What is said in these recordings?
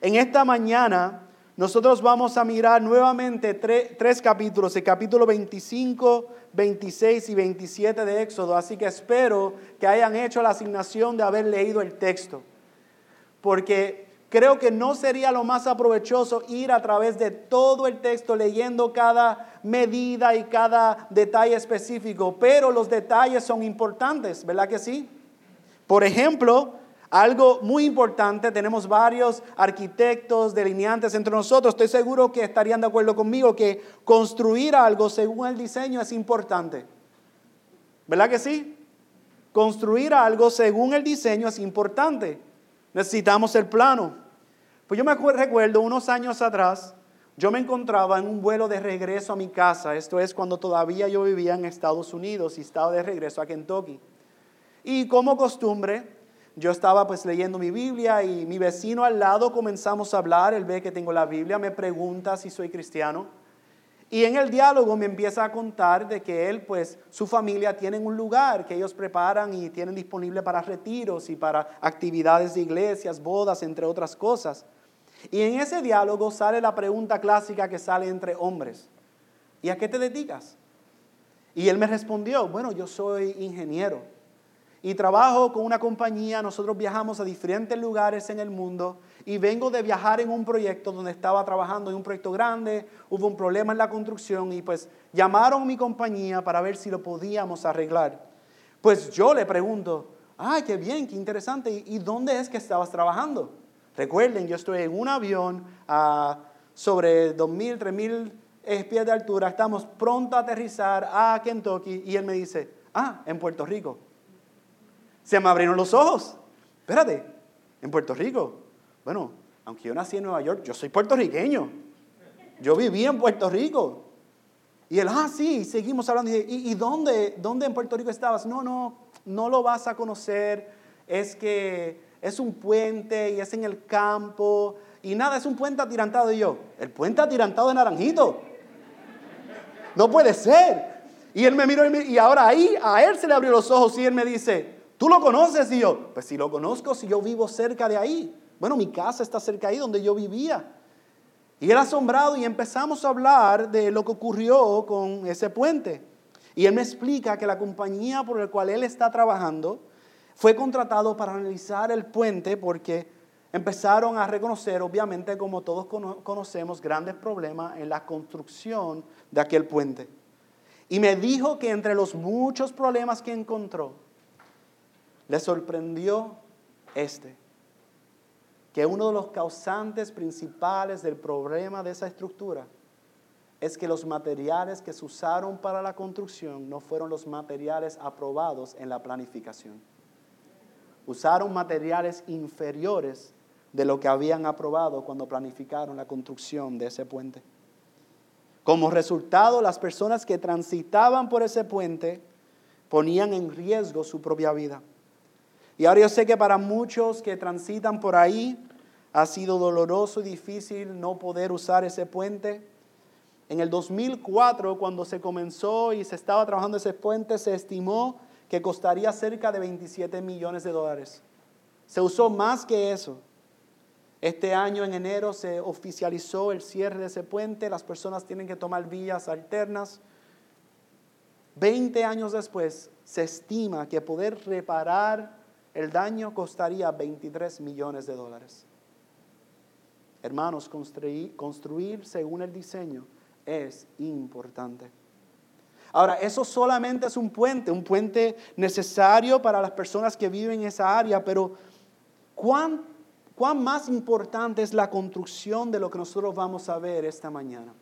En esta mañana nosotros vamos a mirar nuevamente tres capítulos, el capítulo 25, 26 y 27 de Éxodo, así que espero que hayan hecho la asignación de haber leído el texto, porque creo que no sería lo más aprovechoso ir a través de todo el texto leyendo cada medida y cada detalle específico, pero los detalles son importantes, ¿verdad que sí? Por ejemplo, algo muy importante, tenemos varios arquitectos, delineantes entre nosotros, estoy seguro que estarían de acuerdo conmigo que construir algo según el diseño es importante. ¿Verdad que sí? Construir algo según el diseño es importante. Necesitamos el plano. Pues yo me recuerdo unos años atrás, yo me encontraba en un vuelo de regreso a mi casa, esto es cuando todavía yo vivía en Estados Unidos y estaba de regreso a Kentucky. Y como costumbre, yo estaba pues leyendo mi Biblia y mi vecino al lado comenzamos a hablar, él ve que tengo la Biblia, me pregunta si soy cristiano. Y en el diálogo me empieza a contar de que él, pues, su familia tienen un lugar que ellos preparan y tienen disponible para retiros y para actividades de iglesias, bodas, entre otras cosas. Y en ese diálogo sale la pregunta clásica que sale entre hombres. ¿Y a qué te dedicas? Y él me respondió, bueno, yo soy ingeniero y trabajo con una compañía, nosotros viajamos a diferentes lugares en el mundo y vengo de viajar en un proyecto donde estaba trabajando en un proyecto grande, hubo un problema en la construcción y pues llamaron a mi compañía para ver si lo podíamos arreglar. Pues yo le pregunto, ay, qué bien, qué interesante, ¿y dónde es que estabas trabajando? Recuerden, yo estoy en un avión a sobre 2.000, 3.000 pies de altura, estamos pronto a aterrizar a Kentucky y él me dice, ah, en Puerto Rico se me abrieron los ojos. Espérate, en Puerto Rico. Bueno, aunque yo nací en Nueva York, yo soy puertorriqueño. Yo viví en Puerto Rico. Y él, ah, sí, seguimos hablando. ¿Y, y dónde, dónde en Puerto Rico estabas? No, no, no lo vas a conocer. Es que es un puente y es en el campo. Y nada, es un puente atirantado. Y yo, el puente atirantado de Naranjito. No puede ser. Y él me miró y, y ahora ahí a él se le abrió los ojos y él me dice, ¿Tú lo conoces? Y yo, pues si lo conozco, si yo vivo cerca de ahí. Bueno, mi casa está cerca ahí donde yo vivía. Y él asombrado y empezamos a hablar de lo que ocurrió con ese puente. Y él me explica que la compañía por la cual él está trabajando fue contratado para analizar el puente porque empezaron a reconocer, obviamente como todos conocemos, grandes problemas en la construcción de aquel puente. Y me dijo que entre los muchos problemas que encontró, le sorprendió este, que uno de los causantes principales del problema de esa estructura es que los materiales que se usaron para la construcción no fueron los materiales aprobados en la planificación. Usaron materiales inferiores de lo que habían aprobado cuando planificaron la construcción de ese puente. Como resultado, las personas que transitaban por ese puente ponían en riesgo su propia vida. Y ahora yo sé que para muchos que transitan por ahí ha sido doloroso y difícil no poder usar ese puente. En el 2004, cuando se comenzó y se estaba trabajando ese puente, se estimó que costaría cerca de 27 millones de dólares. Se usó más que eso. Este año, en enero, se oficializó el cierre de ese puente. Las personas tienen que tomar vías alternas. Veinte años después, se estima que poder reparar el daño costaría 23 millones de dólares. Hermanos, construir, según el diseño es importante. Ahora, eso solamente es un puente, un puente necesario para las personas que viven en esa área, pero ¿cuán, ¿cuán más importante es la construcción de lo que nosotros vamos a ver esta mañana?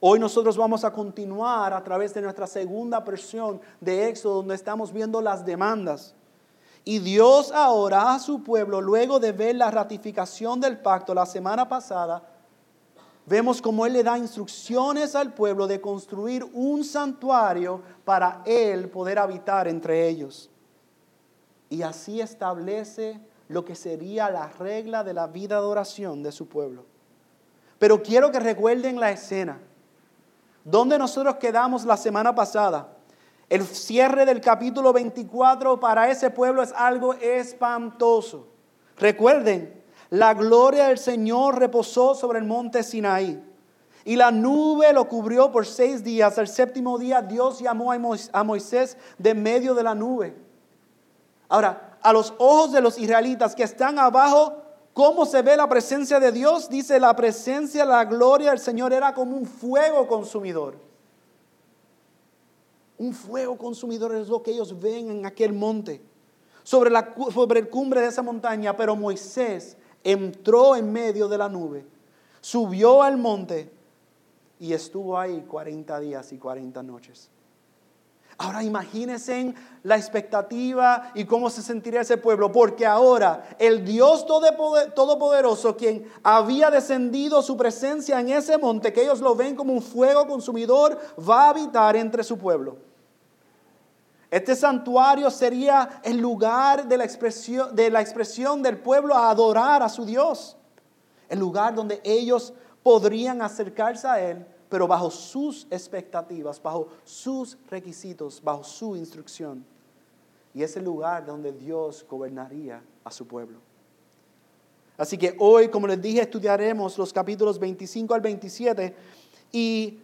Hoy nosotros vamos a continuar a través de nuestra segunda versión de Éxodo, donde estamos viendo las demandas. Y Dios ahora a su pueblo, luego de ver la ratificación del pacto la semana pasada, vemos como Él le da instrucciones al pueblo de construir un santuario para Él poder habitar entre ellos. Y así establece lo que sería la regla de la vida de oración de su pueblo. Pero quiero que recuerden la escena. Donde nosotros quedamos la semana pasada? El cierre del capítulo 24 para ese pueblo es algo espantoso. Recuerden, la gloria del Señor reposó sobre el monte Sinaí. Y la nube lo cubrió por seis días. Al séptimo día Dios llamó a Moisés de medio de la nube. Ahora, a los ojos de los israelitas que están abajo, ¿cómo se ve la presencia de Dios? Dice, la presencia, la gloria del Señor era como un fuego consumidor. Un fuego consumidor es lo que ellos ven en aquel monte, sobre, la, el cumbre de esa montaña. Pero Moisés entró en medio de la nube, subió al monte y estuvo ahí 40 días y 40 noches. Ahora imagínense la expectativa y cómo se sentiría ese pueblo, porque ahora el Dios Todopoderoso, quien había descendido su presencia en ese monte, que ellos lo ven como un fuego consumidor, va a habitar entre su pueblo. Este santuario sería el lugar de la expresión, de la expresión del pueblo a adorar a su Dios, el lugar donde ellos podrían acercarse a Él, pero bajo sus expectativas, bajo sus requisitos, bajo su instrucción. Y es el lugar donde Dios gobernaría a su pueblo. Así que hoy, como les dije, estudiaremos los capítulos 25 al 27 y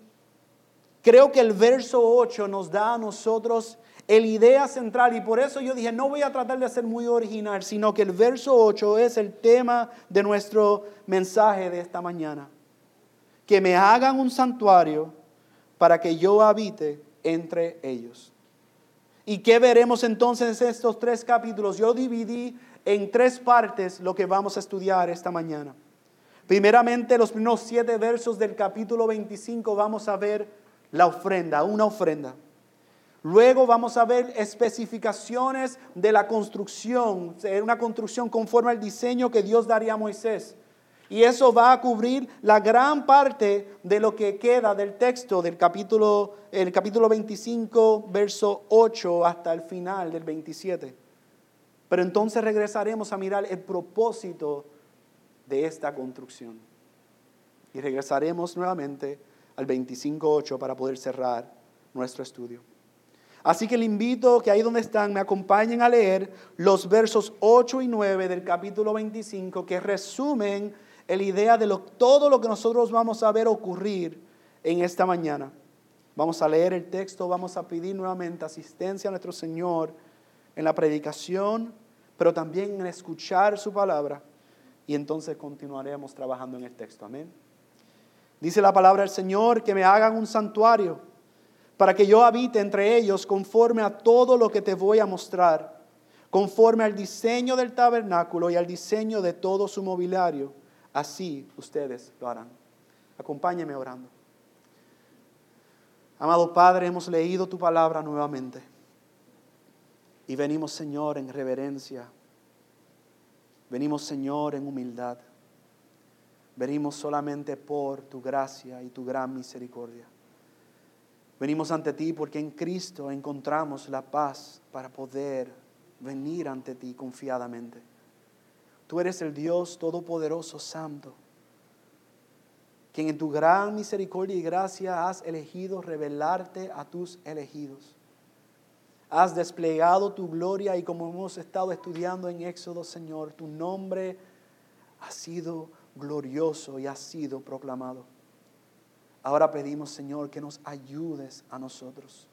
creo que el verso 8 nos da a nosotros el idea central y por eso yo dije, no voy a tratar de ser muy original, sino que el verso 8 es el tema de nuestro mensaje de esta mañana que me hagan un santuario para que yo habite entre ellos. ¿Y qué veremos entonces en estos tres capítulos? Yo dividí en tres partes lo que vamos a estudiar esta mañana. Primeramente, los primeros siete versos del capítulo 25 vamos a ver la ofrenda, una ofrenda. Luego vamos a ver especificaciones de la construcción, una construcción conforme al diseño que Dios daría a Moisés. Y eso va a cubrir la gran parte de lo que queda del texto del capítulo, el capítulo 25, verso 8 hasta el final del 27. Pero entonces regresaremos a mirar el propósito de esta construcción. Y regresaremos nuevamente al 25.8 para poder cerrar nuestro estudio. Así que le invito que ahí donde están me acompañen a leer los versos 8 y 9 del capítulo 25 que resumen la idea de todo lo que nosotros vamos a ver ocurrir en esta mañana. Vamos a leer el texto, vamos a pedir nuevamente asistencia a nuestro Señor en la predicación, pero también en escuchar su palabra. Y entonces continuaremos trabajando en el texto. Amén. Dice la palabra del Señor que me hagan un santuario para que yo habite entre ellos conforme a todo lo que te voy a mostrar, conforme al diseño del tabernáculo y al diseño de todo su mobiliario así ustedes lo harán. Acompáñeme orando. Amado Padre, hemos leído tu palabra nuevamente y venimos, Señor, en reverencia. Venimos, Señor, en humildad. Venimos solamente por tu gracia y tu gran misericordia. Venimos ante ti porque en Cristo encontramos la paz para poder venir ante ti confiadamente. Tú eres el Dios Todopoderoso Santo, quien en tu gran misericordia y gracia has elegido revelarte a tus elegidos. Has desplegado tu gloria y como hemos estado estudiando en Éxodo, Señor, tu nombre ha sido glorioso y ha sido proclamado. Ahora pedimos, Señor, que nos ayudes a nosotros,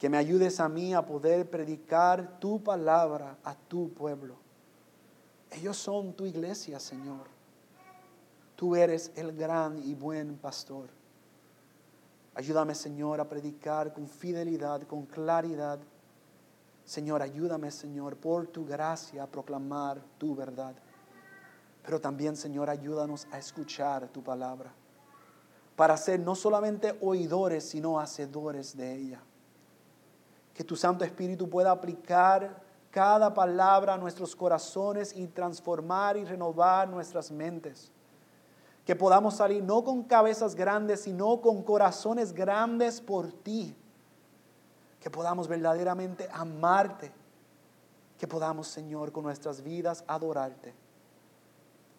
que me ayudes a mí a poder predicar tu palabra a tu pueblo ellos son tu iglesia, Señor. Tú eres el gran y buen pastor. Ayúdame, Señor, a predicar con fidelidad, con claridad. Señor, ayúdame, Señor, por tu gracia a proclamar tu verdad. Pero también, Señor, ayúdanos a escuchar tu palabra. Para ser no solamente oidores, sino hacedores de ella. Que tu Santo Espíritu pueda aplicar cada palabra a nuestros corazones y transformar y renovar nuestras mentes. Que podamos salir no con cabezas grandes, sino con corazones grandes por ti. Que podamos verdaderamente amarte. Que podamos, Señor, con nuestras vidas adorarte.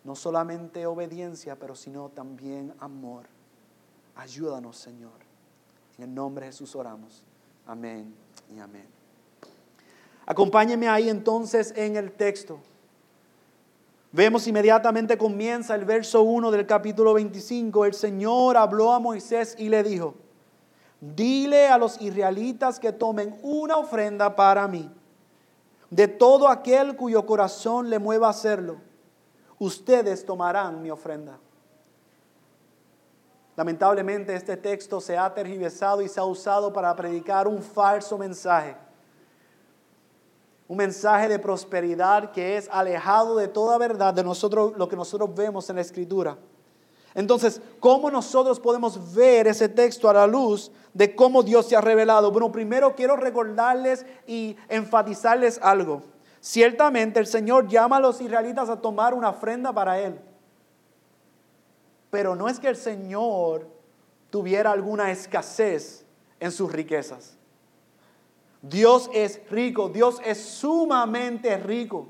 No solamente obediencia, pero sino también amor. Ayúdanos, Señor. En el nombre de Jesús oramos. Amén y amén. Acompáñeme ahí entonces en el texto. Vemos inmediatamente comienza el verso 1 del capítulo 25. El Señor habló a Moisés y le dijo, dile a los israelitas que tomen una ofrenda para mí, de todo aquel cuyo corazón le mueva a hacerlo. Ustedes tomarán mi ofrenda. Lamentablemente este texto se ha tergiversado y se ha usado para predicar un falso mensaje un mensaje de prosperidad que es alejado de toda verdad de nosotros, lo que nosotros vemos en la escritura. Entonces, ¿cómo nosotros podemos ver ese texto a la luz de cómo Dios se ha revelado? Bueno, primero quiero recordarles y enfatizarles algo. Ciertamente el Señor llama a los israelitas a tomar una ofrenda para Él. Pero no es que el Señor tuviera alguna escasez en sus riquezas. Dios es rico, Dios es sumamente rico.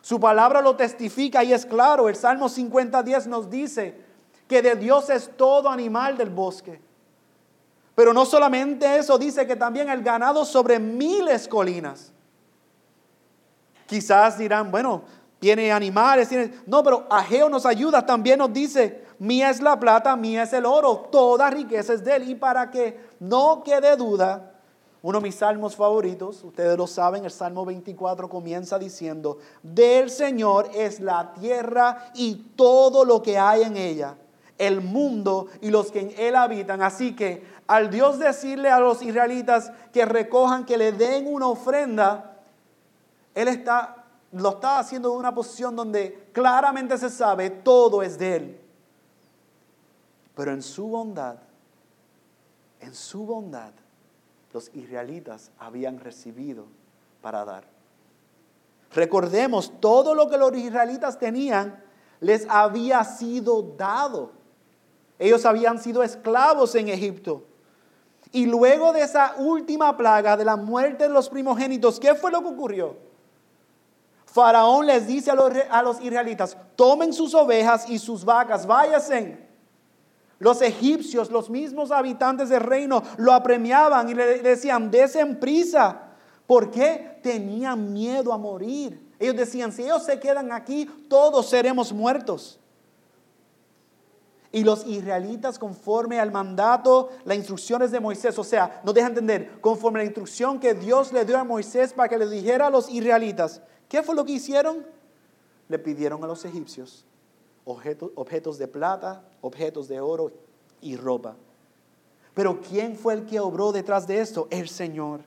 Su palabra lo testifica y es claro. El Salmo 50.10 nos dice que de Dios es todo animal del bosque. Pero no solamente eso, dice que también el ganado sobre miles colinas. Quizás dirán, bueno, tiene animales, tiene... No, pero Ageo nos ayuda, también nos dice, mía es la plata, mía es el oro, toda riqueza es de él. Y para que no quede duda, uno de mis salmos favoritos, ustedes lo saben, el Salmo 24 comienza diciendo, del Señor es la tierra y todo lo que hay en ella, el mundo y los que en él habitan. Así que al Dios decirle a los israelitas que recojan, que le den una ofrenda, Él está, lo está haciendo de una posición donde claramente se sabe todo es de Él. Pero en su bondad, en su bondad, los israelitas habían recibido para dar. Recordemos, todo lo que los israelitas tenían les había sido dado. Ellos habían sido esclavos en Egipto. Y luego de esa última plaga de la muerte de los primogénitos, ¿qué fue lo que ocurrió? Faraón les dice a los, israelitas, tomen sus ovejas y sus vacas, váyanse los egipcios, los mismos habitantes del reino, lo apremiaban y le decían, desen prisa. ¿Por qué? Tenían miedo a morir. Ellos decían, si ellos se quedan aquí, todos seremos muertos. Y los israelitas, conforme al mandato, las instrucciones de Moisés, o sea, no deja entender, conforme a la instrucción que Dios le dio a Moisés para que le dijera a los israelitas, ¿qué fue lo que hicieron? Le pidieron a los egipcios objetos, de plata, objetos de oro y ropa. Pero ¿quién fue el que obró detrás de esto? El Señor.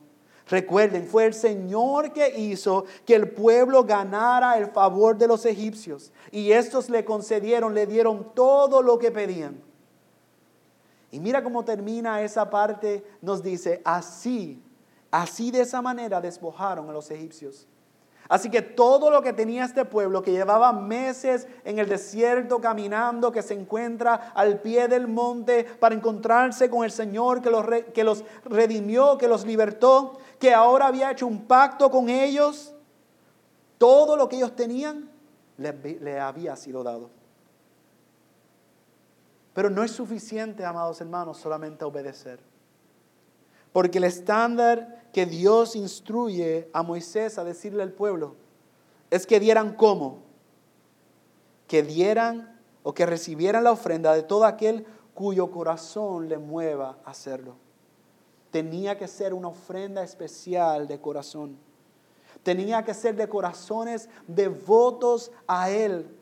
Recuerden, fue el Señor que hizo que el pueblo ganara el favor de los egipcios. Y estos le concedieron, le dieron todo lo que pedían. Y mira cómo termina esa parte, nos dice, así, así de esa manera despojaron a los egipcios. Así que todo lo que tenía este pueblo, que llevaba meses en el desierto caminando, que se encuentra al pie del monte para encontrarse con el Señor que los, que los redimió, que los libertó, que ahora había hecho un pacto con ellos, todo lo que ellos tenían le, le había sido dado. Pero no es suficiente, amados hermanos, solamente obedecer. Porque el estándar que Dios instruye a Moisés a decirle al pueblo es que dieran cómo? Que dieran o que recibieran la ofrenda de todo aquel cuyo corazón le mueva a hacerlo. Tenía que ser una ofrenda especial de corazón. Tenía que ser de corazones devotos a Él.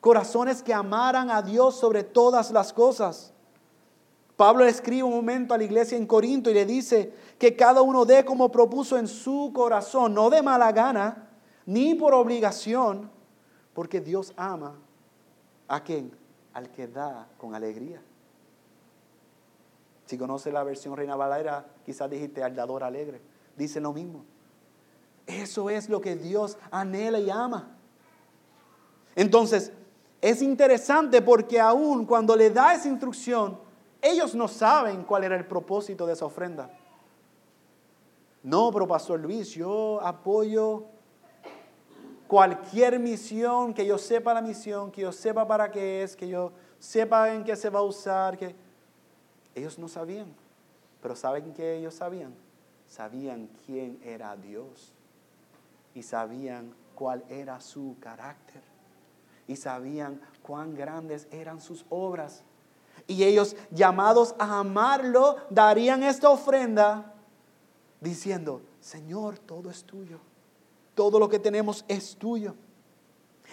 Corazones que amaran a Dios sobre todas las cosas. Pablo escribe un momento a la iglesia en Corinto y le dice que cada uno dé como propuso en su corazón, no de mala gana, ni por obligación, porque Dios ama a quien? Al que da con alegría. Si conoce la versión Reina Valera, quizás dijiste al dador alegre. Dice lo mismo. Eso es lo que Dios anhela y ama. Entonces, es interesante porque aún cuando le da esa instrucción, ellos no saben cuál era el propósito de esa ofrenda. No, pero Pastor Luis, yo apoyo cualquier misión, que yo sepa la misión, que yo sepa para qué es, que yo sepa en qué se va a usar, que ellos no sabían, pero ¿saben qué ellos sabían? Sabían quién era Dios y sabían cuál era su carácter. y sabían cuán grandes eran sus obras. Y ellos, llamados a amarlo, darían esta ofrenda diciendo, Señor, todo es tuyo. Todo lo que tenemos es tuyo.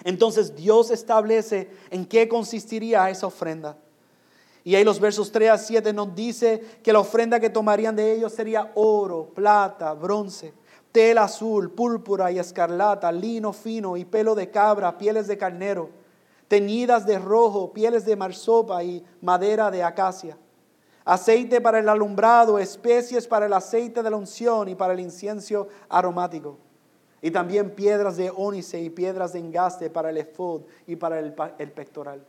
Entonces Dios establece en qué consistiría esa ofrenda. Y ahí los versos 3 a 7 nos dice que la ofrenda que tomarían de ellos sería oro, plata, bronce, tela azul, púrpura y escarlata, lino fino y pelo de cabra, pieles de carnero, teñidas de rojo, pieles de marsopa y madera de acacia, aceite para el alumbrado, especies para el aceite de la unción y para el incienso aromático y también piedras de ónice y piedras de engaste para el efod y para el, pectoral.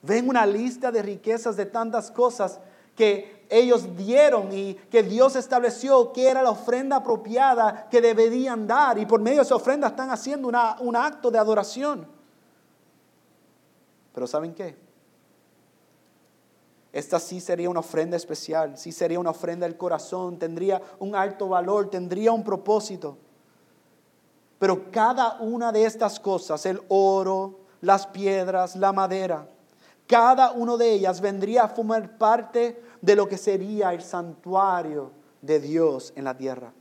Ven una lista de riquezas de tantas cosas que ellos dieron y que Dios estableció que era la ofrenda apropiada que deberían dar. Y por medio de esa ofrenda están haciendo un acto de adoración. Pero ¿saben qué? Esta sí sería una ofrenda especial, sí sería una ofrenda del corazón, tendría un alto valor, tendría un propósito. Pero cada una de estas cosas, el oro, las piedras, la madera, cada una de ellas vendría a formar parte de lo que sería el santuario de Dios en la tierra.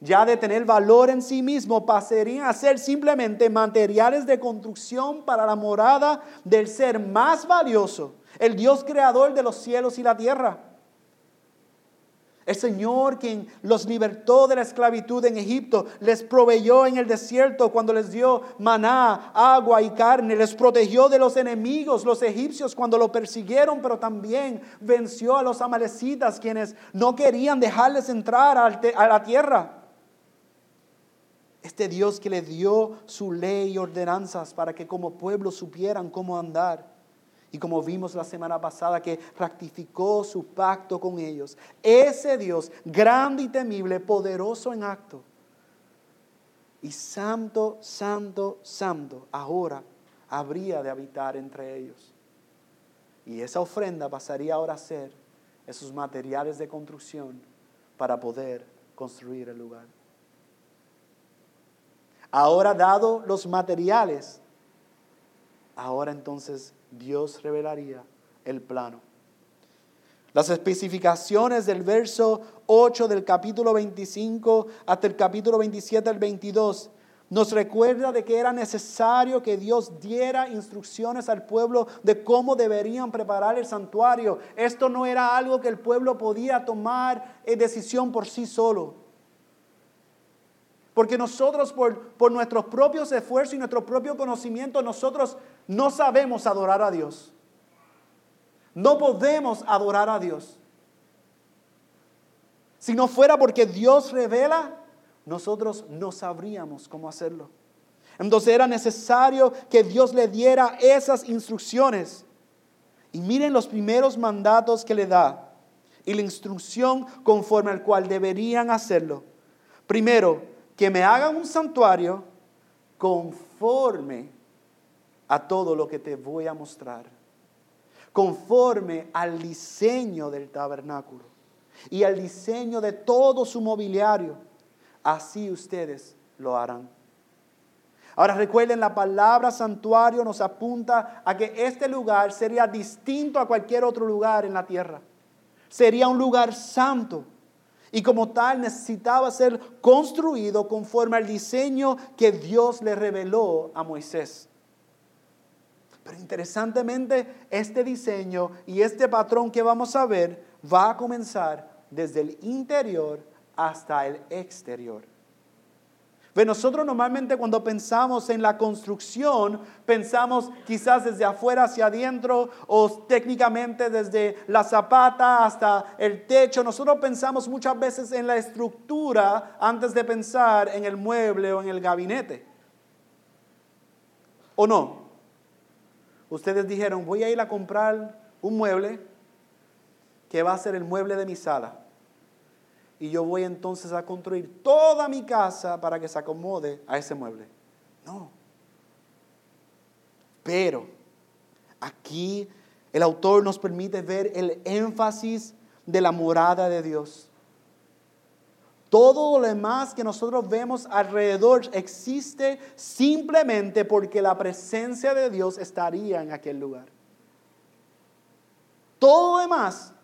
Ya de tener valor en sí mismo, pasarían a ser simplemente materiales de construcción para la morada del ser más valioso, el Dios creador de los cielos y la tierra. El Señor quien los libertó de la esclavitud en Egipto, les proveyó en el desierto cuando les dio maná, agua y carne, les protegió de los enemigos, los egipcios cuando lo persiguieron, pero también venció a los amalecitas quienes no querían dejarles entrar a la tierra. Este Dios que le dio su ley y ordenanzas para que como pueblo supieran cómo andar. Y como vimos la semana pasada que ratificó su pacto con ellos. Ese Dios grande y temible, poderoso en acto. Y santo, santo, santo, ahora habría de habitar entre ellos. Y esa ofrenda pasaría ahora a ser esos materiales de construcción para poder construir el lugar. Ahora dado los materiales, ahora entonces Dios revelaría el plano. Las especificaciones del verso 8 del capítulo 25 hasta el capítulo 27 al 22 nos recuerda de que era necesario que Dios diera instrucciones al pueblo de cómo deberían preparar el santuario. Esto no era algo que el pueblo podía tomar en decisión por sí solo. Porque nosotros por, por nuestros propios esfuerzos y nuestro propio conocimiento, nosotros no sabemos adorar a Dios. No podemos adorar a Dios. Si no fuera porque Dios revela, nosotros no sabríamos cómo hacerlo. Entonces era necesario que Dios le diera esas instrucciones. Y miren los primeros mandatos que le da y la instrucción conforme al cual deberían hacerlo. Primero, que me hagan un santuario conforme a todo lo que te voy a mostrar, conforme al diseño del tabernáculo y al diseño de todo su mobiliario. Así ustedes lo harán. Ahora recuerden, la palabra santuario nos apunta a que este lugar sería distinto a cualquier otro lugar en la tierra. Sería un lugar santo y como tal necesitaba ser construido conforme al diseño que Dios le reveló a Moisés. Pero interesantemente, este diseño y este patrón que vamos a ver va a comenzar desde el interior hasta el exterior nosotros normalmente cuando pensamos en la construcción, pensamos quizás desde afuera hacia adentro o técnicamente desde la zapata hasta el techo. Nosotros pensamos muchas veces en la estructura antes de pensar en el mueble o en el gabinete. ¿O no? Ustedes dijeron, voy a ir a comprar un mueble que va a ser el mueble de mi sala y yo voy entonces a construir toda mi casa para que se acomode a ese mueble. No. Pero aquí el autor nos permite ver el énfasis de la morada de Dios. Todo lo demás que nosotros vemos alrededor existe simplemente porque la presencia de Dios estaría en aquel lugar. Todo lo demás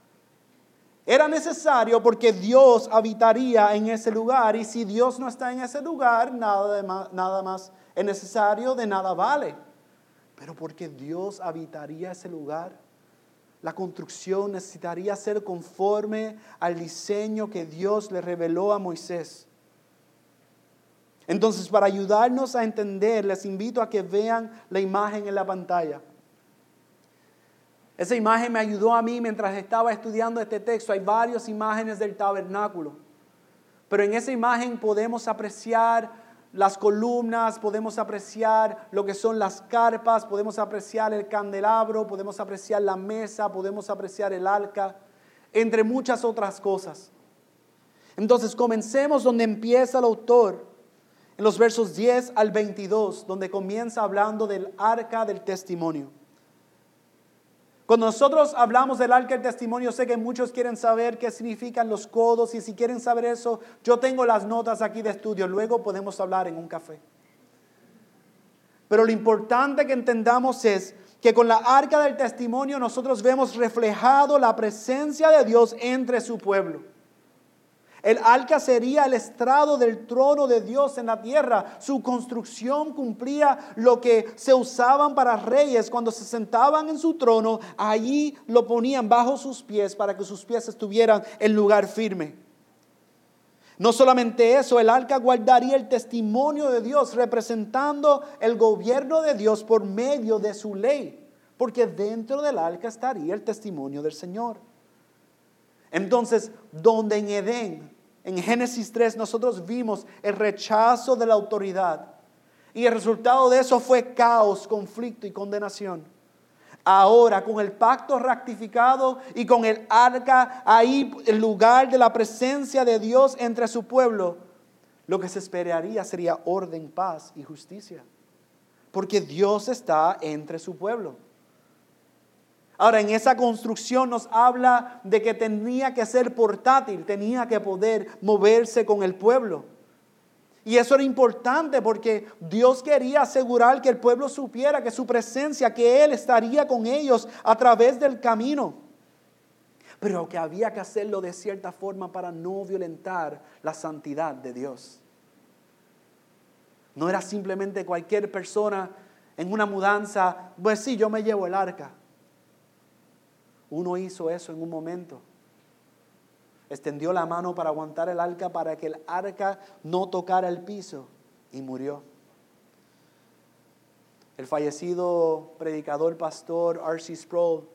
era necesario porque Dios habitaría en ese lugar y si Dios no está en ese lugar, nada, más, más es necesario, de nada vale. Pero porque Dios habitaría ese lugar, la construcción necesitaría ser conforme al diseño que Dios le reveló a Moisés. Entonces, para ayudarnos a entender, les invito a que vean la imagen en la pantalla. Esa imagen me ayudó a mí mientras estaba estudiando este texto. Hay varias imágenes del tabernáculo. Pero en esa imagen podemos apreciar las columnas, podemos apreciar lo que son las carpas, podemos apreciar el candelabro, podemos apreciar la mesa, podemos apreciar el arca, entre muchas otras cosas. Entonces comencemos donde empieza el autor, en los versos 10 al 22, donde comienza hablando del arca del testimonio. Cuando nosotros hablamos del arca del testimonio, sé que muchos quieren saber qué significan los codos y si quieren saber eso, yo tengo las notas aquí de estudio, luego podemos hablar en un café. Pero lo importante que entendamos es que con la arca del testimonio nosotros vemos reflejado la presencia de Dios entre su pueblo. El arca sería el estrado del trono de Dios en la tierra. Su construcción cumplía lo que se usaban para reyes cuando se sentaban en su trono. Allí lo ponían bajo sus pies para que sus pies estuvieran en lugar firme. No solamente eso, el arca guardaría el testimonio de Dios representando el gobierno de Dios por medio de su ley, porque dentro del arca estaría el testimonio del Señor. Entonces, donde en Edén, en Génesis 3, nosotros vimos el rechazo de la autoridad. Y el resultado de eso fue caos, conflicto y condenación. Ahora, con el pacto rectificado y con el arca ahí, el lugar de la presencia de Dios entre su pueblo, lo que se esperaría sería orden, paz y justicia. Porque Dios está entre su pueblo. Ahora, en esa construcción nos habla de que tenía que ser portátil, tenía que poder moverse con el pueblo. Y eso era importante porque Dios quería asegurar que el pueblo supiera que su presencia, que Él estaría con ellos a través del camino. Pero que había que hacerlo de cierta forma para no violentar la santidad de Dios. No era simplemente cualquier persona en una mudanza, pues sí, yo me llevo el arca. Uno hizo eso en un momento. Extendió la mano para aguantar el arca para que el arca no tocara el piso y murió. El fallecido predicador pastor R.C. Sproul,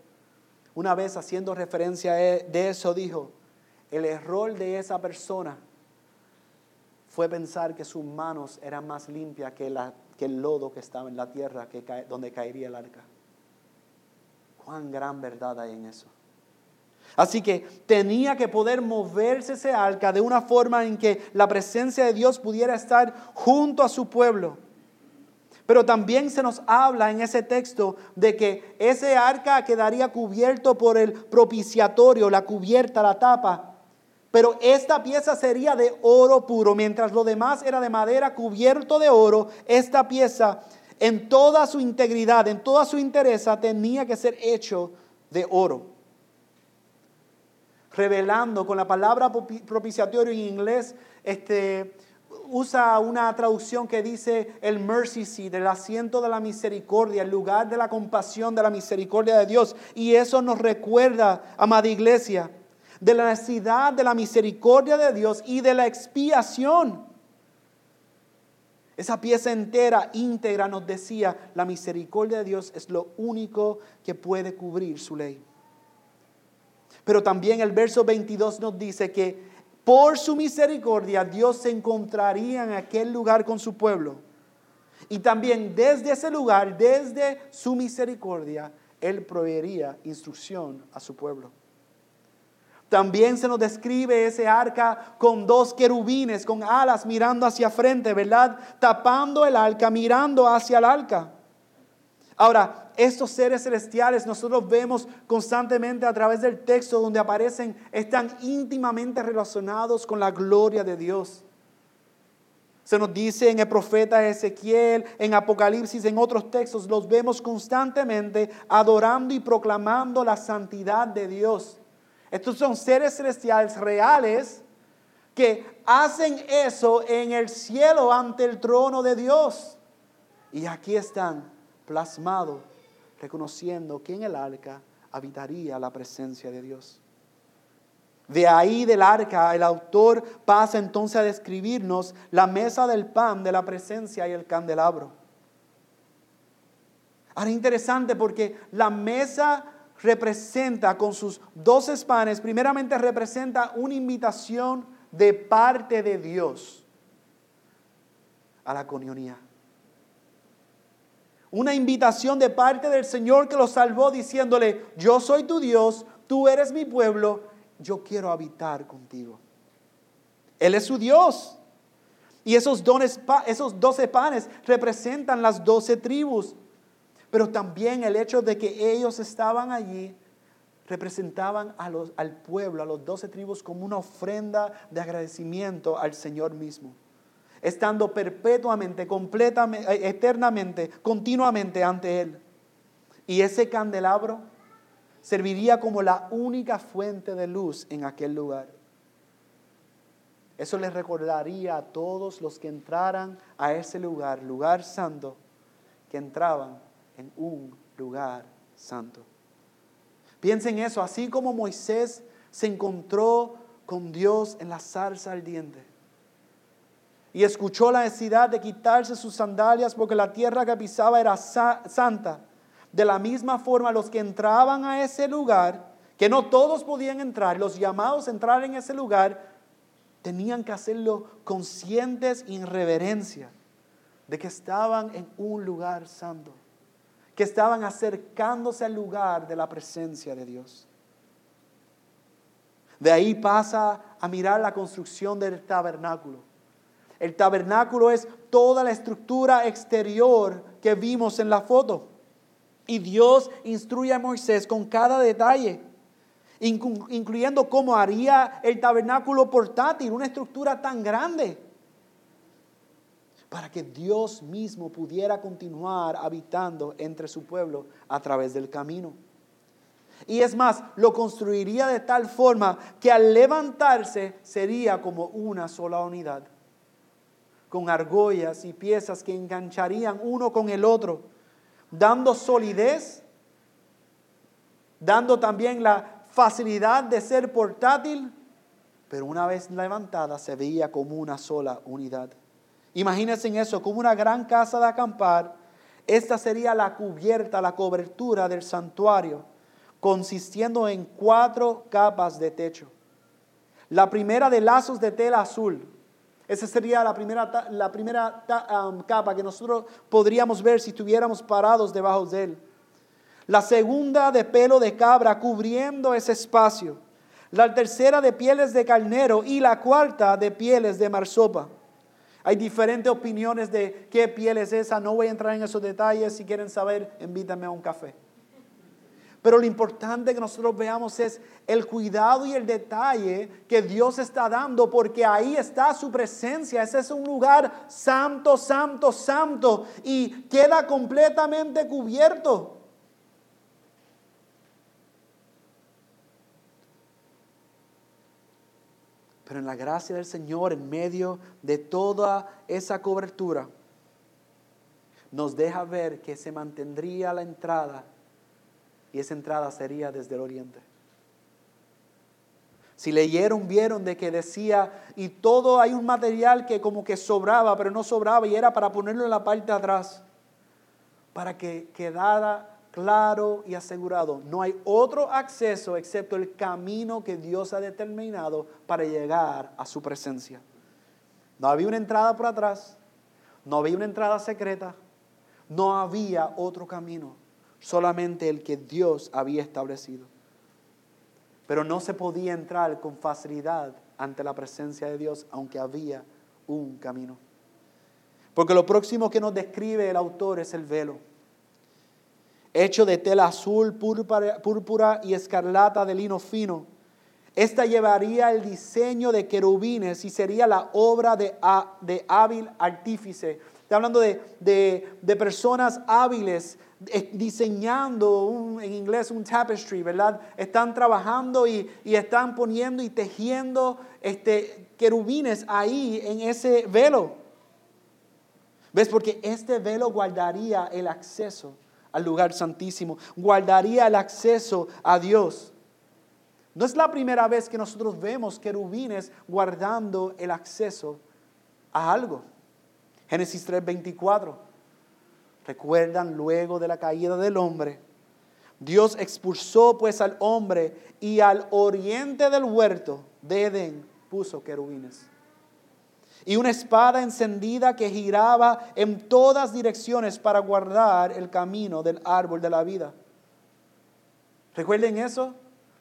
una vez haciendo referencia e, de eso, dijo, el error de esa persona fue pensar que sus manos eran más limpias que, el lodo que estaba en la tierra que donde caería el arca. Cuán gran verdad hay en eso. Así que tenía que poder moverse ese arca de una forma en que la presencia de Dios pudiera estar junto a su pueblo. Pero también se nos habla en ese texto de que ese arca quedaría cubierto por el propiciatorio, la cubierta, la tapa. Pero esta pieza sería de oro puro, mientras lo demás era de madera cubierto de oro, esta pieza en toda su integridad, en toda su interesa, tenía que ser hecho de oro. Revelando con la palabra propiciatorio en inglés, este, usa una traducción que dice el mercy seat, el asiento de la misericordia, el lugar de la compasión, de la misericordia de Dios. Y eso nos recuerda, amada iglesia, de la necesidad de la misericordia de Dios y de la expiación. Esa pieza entera, íntegra, nos decía, la misericordia de Dios es lo único que puede cubrir su ley. Pero también el verso 22 nos dice que por su misericordia Dios se encontraría en aquel lugar con su pueblo. Y también desde ese lugar, desde su misericordia, Él proveería instrucción a su pueblo. También se nos describe ese arca con dos querubines, con alas mirando hacia frente, ¿verdad? Tapando el arca, mirando hacia el arca. Ahora, estos seres celestiales nosotros vemos constantemente a través del texto donde aparecen, están íntimamente relacionados con la gloria de Dios. Se nos dice en el profeta Ezequiel, en Apocalipsis, en otros textos, los vemos constantemente adorando y proclamando la santidad de Dios. Estos son seres celestiales reales que hacen eso en el cielo ante el trono de Dios. Y aquí están plasmado, reconociendo que en el arca habitaría la presencia de Dios. De ahí del arca, el autor pasa entonces a describirnos la mesa del pan de la presencia y el candelabro. Ahora interesante porque la mesa representa con sus doce panes, primeramente representa una invitación de parte de Dios a la conionía. Una invitación de parte del Señor que lo salvó diciéndole, yo soy tu Dios, tú eres mi pueblo, yo quiero habitar contigo. Él es su Dios. Y esos, dones, esos doce panes representan las doce tribus. Pero también el hecho de que ellos estaban allí representaban al pueblo, a los doce tribus, como una ofrenda de agradecimiento al Señor mismo estando perpetuamente, completamente, eh, eternamente, continuamente ante Él. Y ese candelabro serviría como la única fuente de luz en aquel lugar. Eso les recordaría a todos los que entraran a ese lugar, lugar santo, que entraban en un lugar santo. Piensen eso, así como Moisés se encontró con Dios en la zarza ardiente y escuchó la necesidad de quitarse sus sandalias porque la tierra que pisaba era santa. De la misma forma, los que entraban a ese lugar, que no todos podían entrar, los llamados a entrar en ese lugar, tenían que hacerlo conscientes y en reverencia de que estaban en un lugar santo, que estaban acercándose al lugar de la presencia de Dios. De ahí pasa a mirar la construcción del tabernáculo. El tabernáculo es toda la estructura exterior que vimos en la foto. Y Dios instruye a Moisés con cada detalle, incluyendo cómo haría el tabernáculo portátil, una estructura tan grande, para que Dios mismo pudiera continuar habitando entre su pueblo a través del camino. Y es más, lo construiría de tal forma que al levantarse sería como una sola unidad con argollas y piezas que engancharían uno con el otro, dando solidez, dando también la facilidad de ser portátil, pero una vez levantada se veía como una sola unidad. Imagínense en eso, como una gran casa de acampar, esta sería la cubierta, la cobertura del santuario, consistiendo en cuatro capas de techo. La primera de lazos de tela azul, esa sería la primera, la primera capa que nosotros podríamos ver si estuviéramos parados debajo de él. La segunda de pelo de cabra cubriendo ese espacio. La tercera de pieles de carnero y la cuarta de pieles de marsopa. Hay diferentes opiniones de qué piel es esa. No voy a entrar en esos detalles. Si quieren saber, invítame a un café. Pero lo importante que nosotros veamos es el cuidado y el detalle que Dios está dando, porque ahí está su presencia. Ese es un lugar santo, santo, santo, y queda completamente cubierto. Pero en la gracia del Señor, en medio de toda esa cobertura, nos deja ver que se mantendría la entrada y esa entrada sería desde el oriente. Si leyeron, vieron de que decía, y todo hay un material que como que sobraba, pero no sobraba, y era para ponerlo en la parte de atrás, para que quedara claro y asegurado. No hay otro acceso excepto el camino que Dios ha determinado para llegar a su presencia. No había una entrada por atrás, no había una entrada secreta, no había otro camino solamente el que Dios había establecido. Pero no se podía entrar con facilidad ante la presencia de Dios, aunque había un camino. Porque lo próximo que nos describe el autor es el velo. Hecho de tela azul, púrpura, y escarlata de lino fino. Esta llevaría el diseño de querubines y sería la obra de, de hábil artífice. Está hablando de, personas hábiles eh, diseñando en inglés un tapestry, ¿verdad? Están trabajando y, están poniendo y tejiendo este, querubines ahí en ese velo. ¿Ves? Porque este velo guardaría el acceso al lugar santísimo, guardaría el acceso a Dios. No es la primera vez que nosotros vemos querubines guardando el acceso a algo. Génesis 3:24. Recuerdan luego de la caída del hombre. Dios expulsó pues al hombre y al oriente del huerto de Edén puso querubines y una espada encendida que giraba en todas direcciones para guardar el camino del árbol de la vida. ¿Recuerden eso?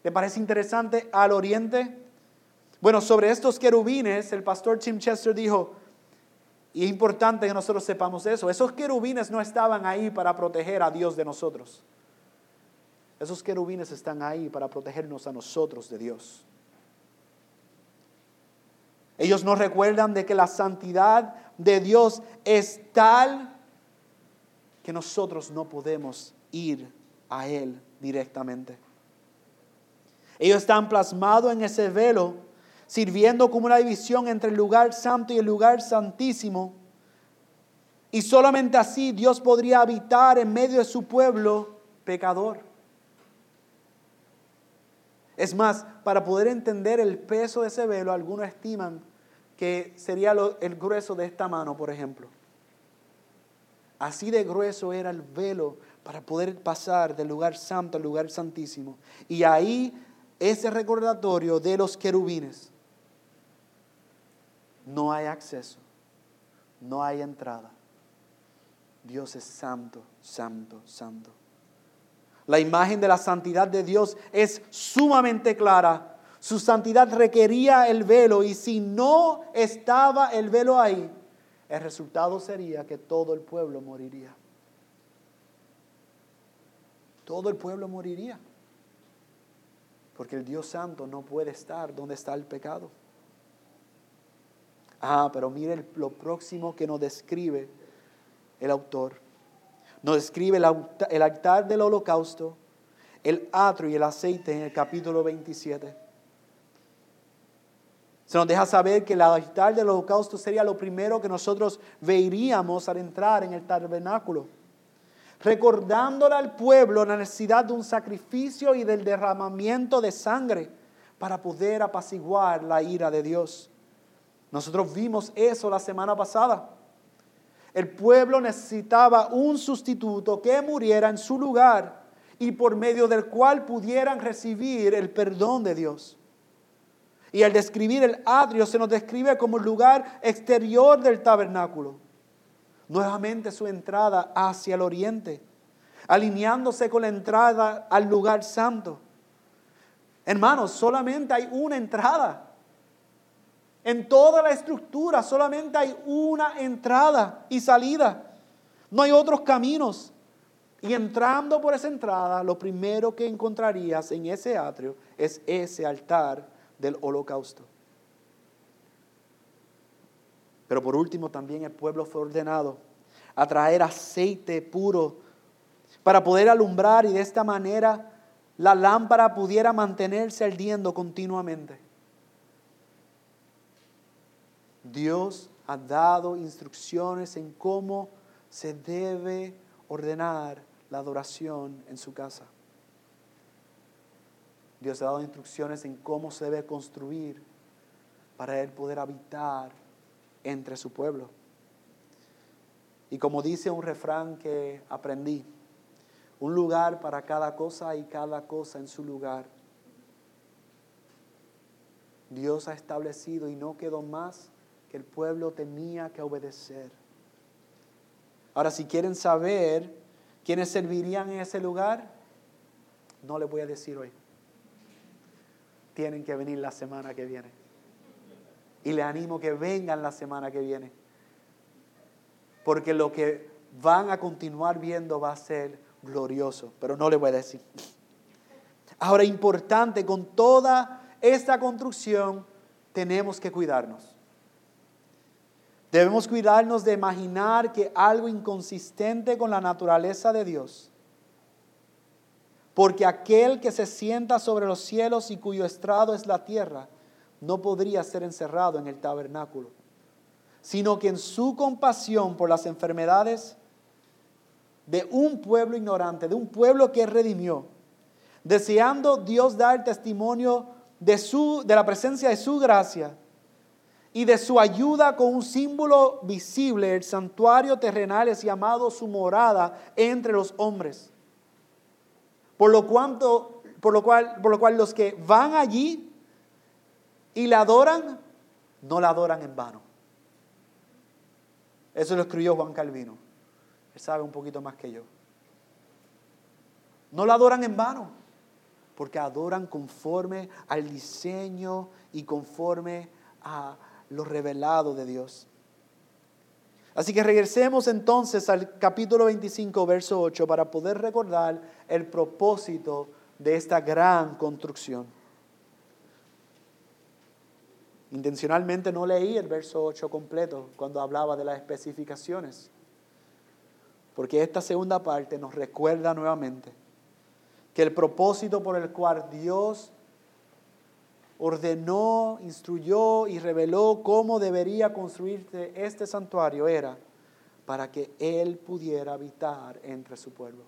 ¿Le parece interesante al oriente? Bueno, sobre estos querubines, el pastor Tim Chester dijo, y es importante que nosotros sepamos eso, esos querubines no estaban ahí para proteger a Dios de nosotros. Esos querubines están ahí para protegernos a nosotros de Dios. Ellos no recuerdan de que la santidad de Dios es tal que nosotros no podemos ir a Él directamente. Ellos están plasmados en ese velo, sirviendo como una división entre el lugar santo y el lugar santísimo. Y solamente así Dios podría habitar en medio de su pueblo pecador. Es más, para poder entender el peso de ese velo, algunos estiman que sería el grueso de esta mano, por ejemplo. Así de grueso era el velo para poder pasar del lugar santo al lugar santísimo. Y ahí ese recordatorio de los querubines. No hay acceso, no hay entrada. Dios es santo, santo, santo. La imagen de la santidad de Dios es sumamente clara su santidad requería el velo y si no estaba el velo ahí, el resultado sería que todo el pueblo moriría. Todo el pueblo moriría. Porque el Dios Santo no puede estar donde está el pecado. Ah, pero mire lo próximo que nos describe el autor. Nos describe el altar del holocausto, el atrio y el aceite en el capítulo 27. Se nos deja saber que el altar del holocausto sería lo primero que nosotros veríamos al entrar en el tabernáculo. Recordándole al pueblo la necesidad de un sacrificio y del derramamiento de sangre para poder apaciguar la ira de Dios. Nosotros vimos eso la semana pasada. El pueblo necesitaba un sustituto que muriera en su lugar y por medio del cual pudieran recibir el perdón de Dios. Y al describir el atrio se nos describe como el lugar exterior del tabernáculo. Nuevamente su entrada hacia el oriente, alineándose con la entrada al lugar santo. Hermanos, solamente hay una entrada. En toda la estructura solamente hay una entrada y salida. No hay otros caminos. Y entrando por esa entrada, lo primero que encontrarías en ese atrio es ese altar del holocausto. Pero por último también el pueblo fue ordenado a traer aceite puro para poder alumbrar y de esta manera la lámpara pudiera mantenerse ardiendo continuamente. Dios ha dado instrucciones en cómo se debe ordenar la adoración en su casa. Dios ha dado instrucciones en cómo se debe construir para Él poder habitar entre su pueblo. Y como dice un refrán que aprendí, un lugar para cada cosa y cada cosa en su lugar. Dios ha establecido y no quedó más que el pueblo tenía que obedecer. Ahora, si quieren saber quiénes servirían en ese lugar, no les voy a decir hoy tienen que venir la semana que viene. Y le animo que vengan la semana que viene. Porque lo que van a continuar viendo va a ser glorioso, pero no le voy a decir. Ahora, importante, con toda esta construcción tenemos que cuidarnos. Debemos cuidarnos de imaginar que algo inconsistente con la naturaleza de Dios. Porque aquel que se sienta sobre los cielos y cuyo estrado es la tierra, no podría ser encerrado en el tabernáculo, sino que en su compasión por las enfermedades de un pueblo ignorante, de un pueblo que redimió, deseando Dios dar testimonio de, su, de la presencia de su gracia y de su ayuda con un símbolo visible, el santuario terrenal es llamado su morada entre los hombres. Por lo, cuanto, por, lo cual, por lo cual los que van allí y la adoran, no la adoran en vano. Eso lo escribió Juan Calvino. Él sabe un poquito más que yo. No la adoran en vano, porque adoran conforme al diseño y conforme a lo revelado de Dios. Así que regresemos entonces al capítulo 25, verso 8, para poder recordar el propósito de esta gran construcción. Intencionalmente no leí el verso 8 completo cuando hablaba de las especificaciones, porque esta segunda parte nos recuerda nuevamente que el propósito por el cual Dios ordenó, instruyó y reveló cómo debería construirse este santuario era para que Él pudiera habitar entre su pueblo.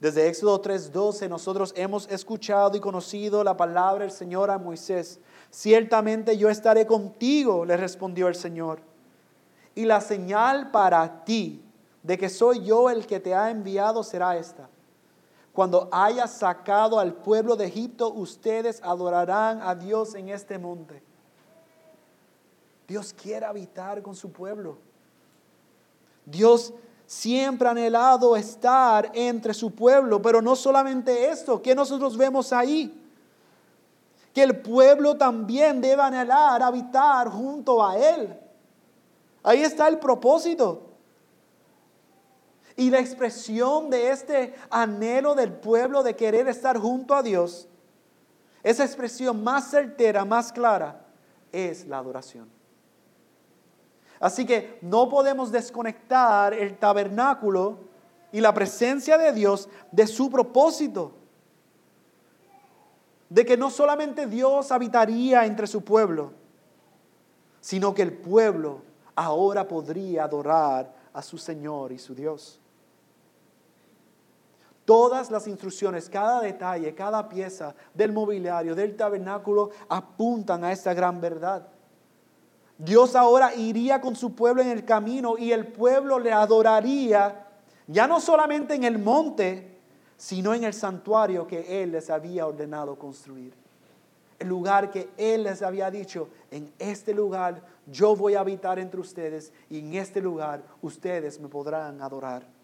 Desde Éxodo 3:12 nosotros hemos escuchado y conocido la palabra del Señor a Moisés. Ciertamente yo estaré contigo, le respondió el Señor. Y la señal para ti de que soy yo el que te ha enviado será esta cuando haya sacado al pueblo de Egipto, ustedes adorarán a Dios en este monte. Dios quiere habitar con su pueblo. Dios siempre ha anhelado estar entre su pueblo, pero no solamente esto, que nosotros vemos ahí, que el pueblo también debe anhelar habitar junto a Él. Ahí está el propósito. Y la expresión de este anhelo del pueblo de querer estar junto a Dios, esa expresión más certera, más clara, es la adoración. Así que no podemos desconectar el tabernáculo y la presencia de Dios de su propósito. De que no solamente Dios habitaría entre su pueblo, sino que el pueblo ahora podría adorar a su Señor y su Dios. Todas las instrucciones, cada detalle, cada pieza del mobiliario, del tabernáculo, apuntan a esta gran verdad. Dios ahora iría con su pueblo en el camino y el pueblo le adoraría, ya no solamente en el monte, sino en el santuario que Él les había ordenado construir. El lugar que Él les había dicho, en este lugar yo voy a habitar entre ustedes y en este lugar ustedes me podrán adorar.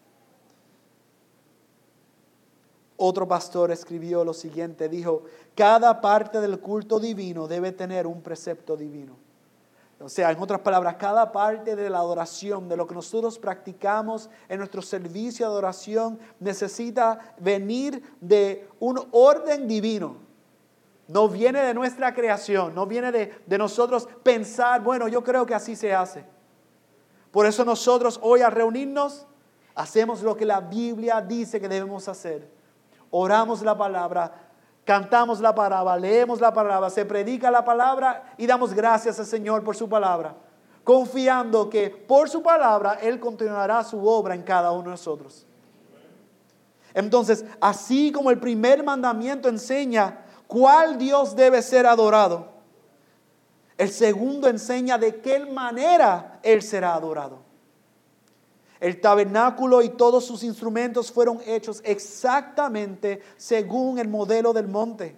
Otro pastor escribió lo siguiente, dijo, cada parte del culto divino debe tener un precepto divino. O sea, en otras palabras, cada parte de la adoración, de lo que nosotros practicamos en nuestro servicio de adoración, necesita venir de un orden divino. No viene de nuestra creación, no viene de, de nosotros pensar, bueno, yo creo que así se hace. Por eso nosotros hoy al reunirnos, hacemos lo que la Biblia dice que debemos hacer oramos la palabra, cantamos la palabra, leemos la palabra, se predica la palabra y damos gracias al Señor por su palabra, confiando que por su palabra Él continuará su obra en cada uno de nosotros. Entonces, así como el primer mandamiento enseña cuál Dios debe ser adorado, el segundo enseña de qué manera Él será adorado. El tabernáculo y todos sus instrumentos fueron hechos exactamente según el modelo del monte,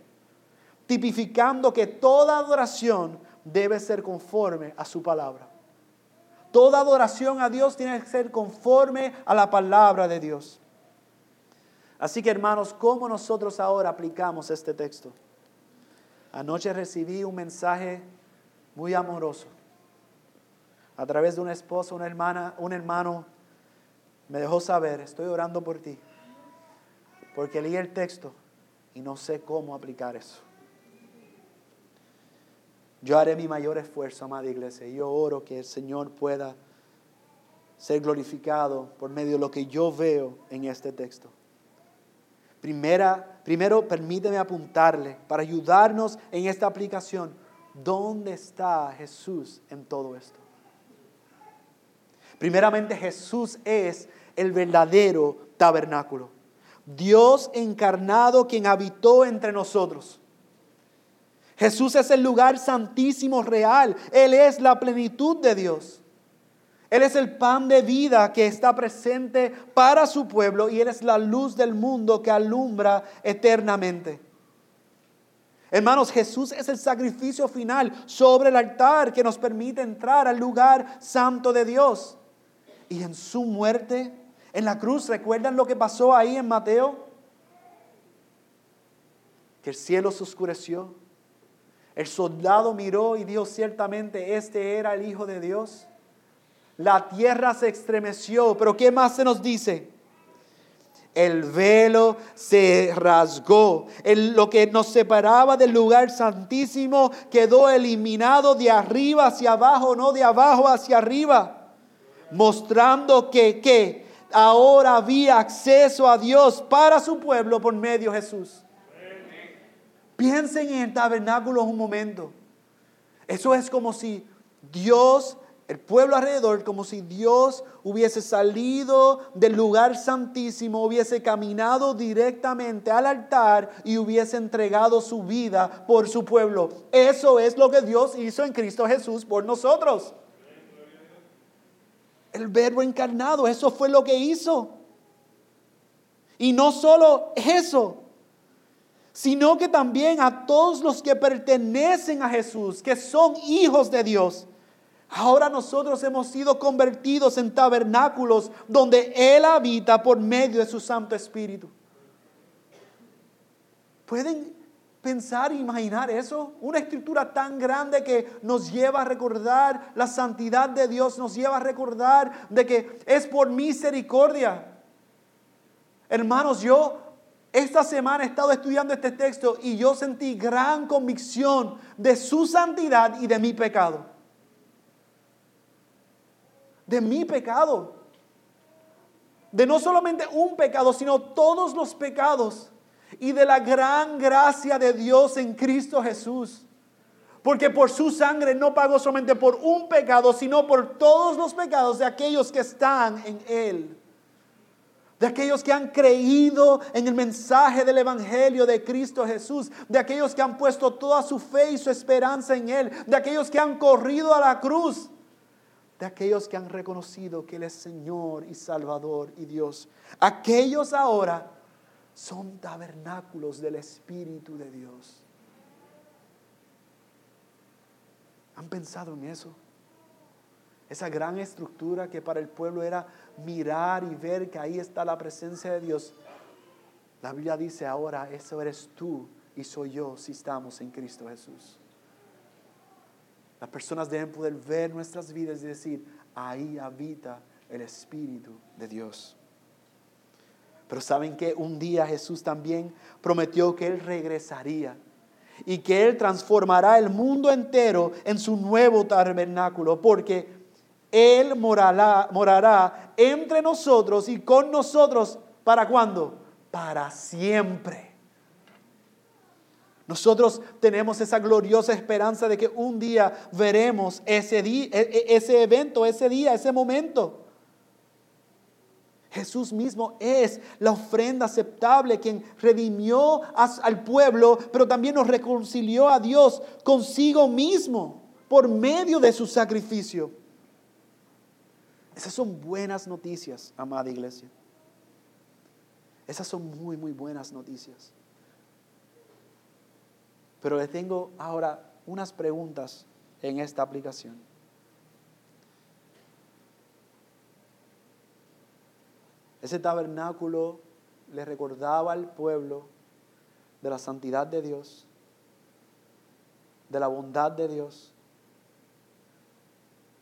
tipificando que toda adoración debe ser conforme a su palabra. Toda adoración a Dios tiene que ser conforme a la palabra de Dios. Así que hermanos, ¿cómo nosotros ahora aplicamos este texto? Anoche recibí un mensaje muy amoroso a través de una esposa, una hermana, un hermano me dejó saber, estoy orando por ti, porque leí el texto y no sé cómo aplicar eso. Yo haré mi mayor esfuerzo, amada iglesia, y yo oro que el Señor pueda ser glorificado por medio de lo que yo veo en este texto. Primera, primero, permíteme apuntarle para ayudarnos en esta aplicación. ¿Dónde está Jesús en todo esto? Primeramente, Jesús es el verdadero tabernáculo. Dios encarnado quien habitó entre nosotros. Jesús es el lugar santísimo real. Él es la plenitud de Dios. Él es el pan de vida que está presente para su pueblo y Él es la luz del mundo que alumbra eternamente. Hermanos, Jesús es el sacrificio final sobre el altar que nos permite entrar al lugar santo de Dios. Y en su muerte, en la cruz, ¿recuerdan lo que pasó ahí en Mateo? Que el cielo se oscureció. El soldado miró y dijo ciertamente, este era el Hijo de Dios. La tierra se estremeció, pero ¿qué más se nos dice? El velo se rasgó. lo que nos separaba del lugar santísimo quedó eliminado de arriba hacia abajo, no de abajo hacia arriba. Mostrando que, que ahora había acceso a Dios para su pueblo por medio de Jesús. Piensen en el tabernáculo un momento. Eso es como si Dios el pueblo alrededor como si Dios hubiese salido del lugar santísimo, hubiese caminado directamente al altar y hubiese entregado su vida por su pueblo. Eso es lo que Dios hizo en Cristo Jesús por nosotros. El verbo encarnado, eso fue lo que hizo. Y no solo eso, sino que también a todos los que pertenecen a Jesús, que son hijos de Dios Ahora nosotros hemos sido convertidos en tabernáculos donde Él habita por medio de su Santo Espíritu. ¿Pueden pensar e imaginar eso? Una escritura tan grande que nos lleva a recordar la santidad de Dios, nos lleva a recordar de que es por misericordia. Hermanos, yo esta semana he estado estudiando este texto y yo sentí gran convicción de su santidad y de mi pecado de mi pecado. De no solamente un pecado, sino todos los pecados. Y de la gran gracia de Dios en Cristo Jesús. Porque por su sangre no pagó solamente por un pecado, sino por todos los pecados de aquellos que están en Él. De aquellos que han creído en el mensaje del Evangelio de Cristo Jesús. De aquellos que han puesto toda su fe y su esperanza en Él. De aquellos que han corrido a la cruz de aquellos que han reconocido que Él es Señor y Salvador y Dios. Aquellos ahora son tabernáculos del Espíritu de Dios. ¿Han pensado en eso? Esa gran estructura que para el pueblo era mirar y ver que ahí está la presencia de Dios. La Biblia dice ahora, eso eres tú y soy yo si estamos en Cristo Jesús. Las personas deben poder ver nuestras vidas y decir, ahí habita el Espíritu de Dios. Pero saben que un día Jesús también prometió que Él regresaría y que Él transformará el mundo entero en su nuevo tabernáculo, porque Él morará, morará entre nosotros y con nosotros. ¿Para cuándo? Para siempre. Nosotros tenemos esa gloriosa esperanza de que un día veremos ese, día, e, e, ese evento, ese día, ese momento. Jesús mismo es la ofrenda aceptable, quien redimió al pueblo, pero también nos reconcilió a Dios consigo mismo por medio de su sacrificio. Esas son buenas noticias, amada iglesia. Esas son muy, muy buenas noticias. Pero le tengo ahora unas preguntas en esta aplicación. Ese tabernáculo le recordaba al pueblo de la santidad de Dios, de la bondad de Dios.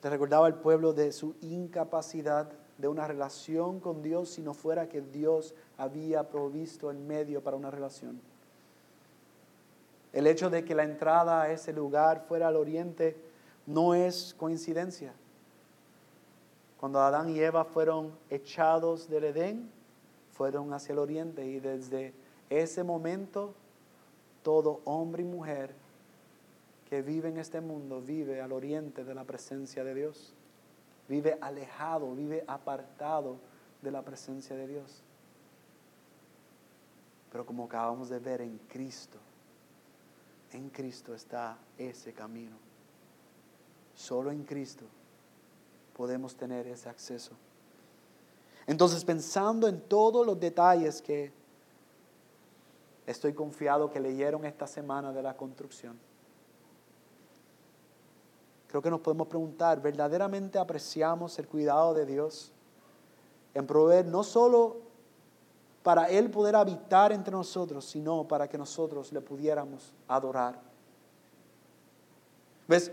Le recordaba al pueblo de su incapacidad de una relación con Dios si no fuera que Dios había provisto el medio para una relación. El hecho de que la entrada a ese lugar fuera al oriente no es coincidencia. Cuando Adán y Eva fueron echados del Edén, fueron hacia el oriente y desde ese momento todo hombre y mujer que vive en este mundo vive al oriente de la presencia de Dios. Vive alejado, vive apartado de la presencia de Dios. Pero como acabamos de ver en Cristo, en Cristo está ese camino. Solo en Cristo podemos tener ese acceso. Entonces, pensando en todos los detalles que estoy confiado que leyeron esta semana de la construcción, creo que nos podemos preguntar, ¿verdaderamente apreciamos el cuidado de Dios en proveer no solo para Él poder habitar entre nosotros, sino para que nosotros le pudiéramos adorar? ¿Ves?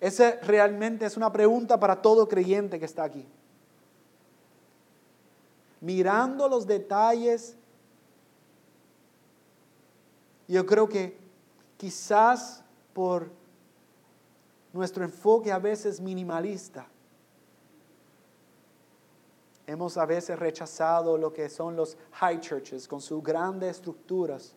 Esa realmente es una pregunta para todo creyente que está aquí. Mirando los detalles, yo creo que quizás por nuestro enfoque a veces minimalista, hemos a veces rechazado lo que son los high churches con sus grandes estructuras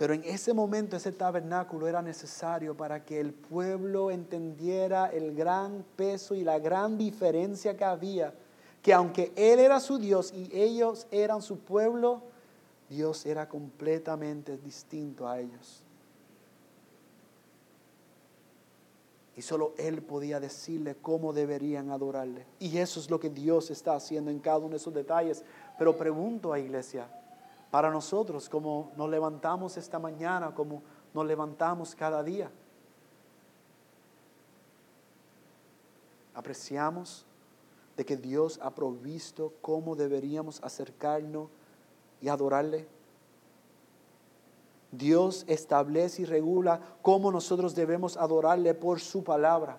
pero en ese momento ese tabernáculo era necesario para que el pueblo entendiera el gran peso y la gran diferencia que había, que aunque Él era su Dios y ellos eran su pueblo, Dios era completamente distinto a ellos. Y solo Él podía decirle cómo deberían adorarle. Y eso es lo que Dios está haciendo en cada uno de esos detalles. Pero pregunto a iglesia, para nosotros, como nos levantamos esta mañana, como nos levantamos cada día. Apreciamos de que Dios ha provisto cómo deberíamos acercarnos y adorarle. Dios establece y regula cómo nosotros debemos adorarle por su palabra.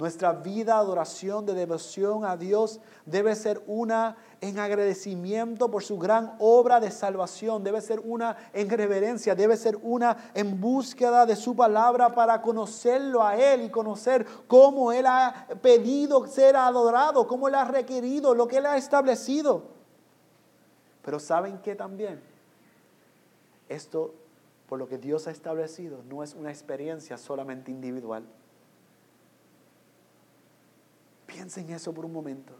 Nuestra vida, adoración, de devoción a Dios debe ser una en agradecimiento por su gran obra de salvación, debe ser una en reverencia, debe ser una en búsqueda de su palabra para conocerlo a Él y conocer cómo Él ha pedido ser adorado, cómo Él ha requerido, lo que Él ha establecido. Pero ¿saben qué también? Esto, por lo que Dios ha establecido, no es una experiencia solamente individual Piensa en eso por un momento.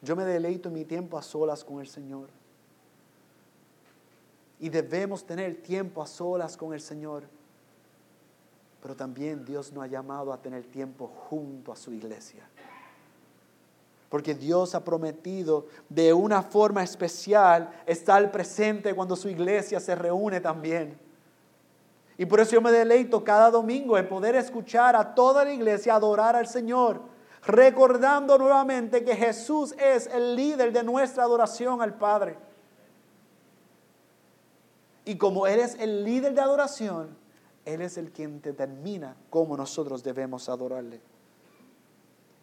Yo me deleito en mi tiempo a solas con el Señor. Y debemos tener tiempo a solas con el Señor. Pero también Dios nos ha llamado a tener tiempo junto a su iglesia. Porque Dios ha prometido de una forma especial estar presente cuando su iglesia se reúne también. Y por eso yo me deleito cada domingo en poder escuchar a toda la iglesia adorar al Señor recordando nuevamente que Jesús es el líder de nuestra adoración al Padre. Y como Él es el líder de adoración, Él es el quien determina cómo nosotros debemos adorarle.